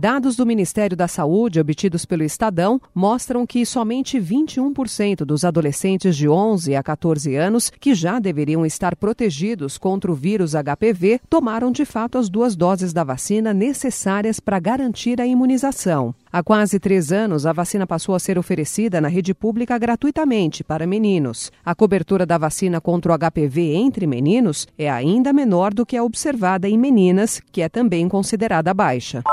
Dados do Ministério da Saúde obtidos pelo Estadão mostram que somente 21% dos adolescentes de 11 a 14 anos que já deveriam estar protegidos contra o vírus HPV tomaram de fato as duas doses da vacina necessárias para garantir a imunização. Há quase três anos, a vacina passou a ser oferecida na rede pública gratuitamente para meninos. A cobertura da vacina contra o HPV entre meninos é ainda menor do que a observada em meninas, que é também considerada baixa.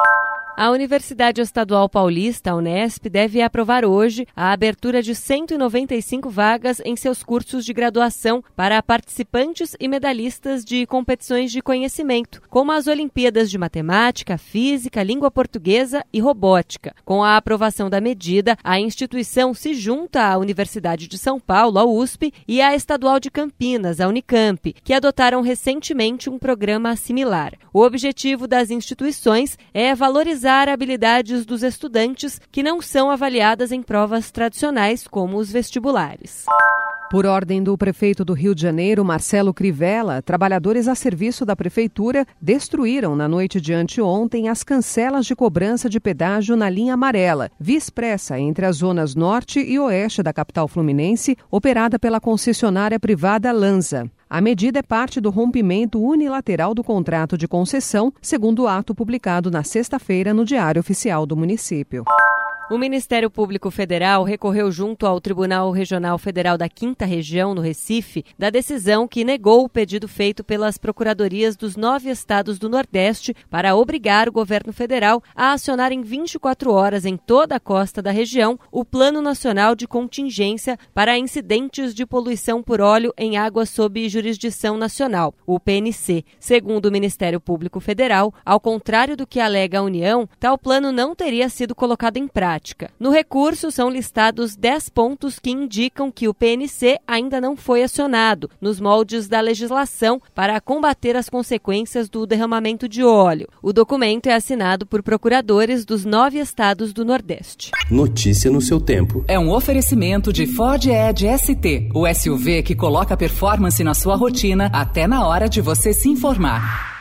A Universidade Estadual Paulista, a Unesp, deve aprovar hoje a abertura de 195 vagas em seus cursos de graduação para participantes e medalhistas de competições de conhecimento, como as Olimpíadas de Matemática, Física, Língua Portuguesa e Robótica. Com a aprovação da medida, a instituição se junta à Universidade de São Paulo, a USP, e à Estadual de Campinas, a Unicamp, que adotaram recentemente um programa similar. O objetivo das instituições é valorizar valorizar habilidades dos estudantes que não são avaliadas em provas tradicionais, como os vestibulares. Por ordem do prefeito do Rio de Janeiro, Marcelo Crivella, trabalhadores a serviço da prefeitura destruíram na noite de anteontem as cancelas de cobrança de pedágio na linha amarela, via expressa entre as zonas norte e oeste da capital fluminense, operada pela concessionária privada Lanza. A medida é parte do rompimento unilateral do contrato de concessão, segundo o ato publicado na sexta-feira no Diário Oficial do município. O Ministério Público Federal recorreu junto ao Tribunal Regional Federal da Quinta Região, no Recife, da decisão que negou o pedido feito pelas procuradorias dos nove estados do Nordeste para obrigar o governo federal a acionar em 24 horas em toda a costa da região o Plano Nacional de Contingência para Incidentes de Poluição por Óleo em Águas sob Jurisdição Nacional, o PNC. Segundo o Ministério Público Federal, ao contrário do que alega a União, tal plano não teria sido colocado em prática prática. No recurso, são listados 10 pontos que indicam que o PNC ainda não foi acionado, nos moldes da legislação, para combater as consequências do derramamento de óleo. O documento é assinado por procuradores dos nove estados do Nordeste. Notícia no seu tempo. É um oferecimento de Ford Edge ST, o SUV que coloca performance na sua rotina até na hora de você se informar.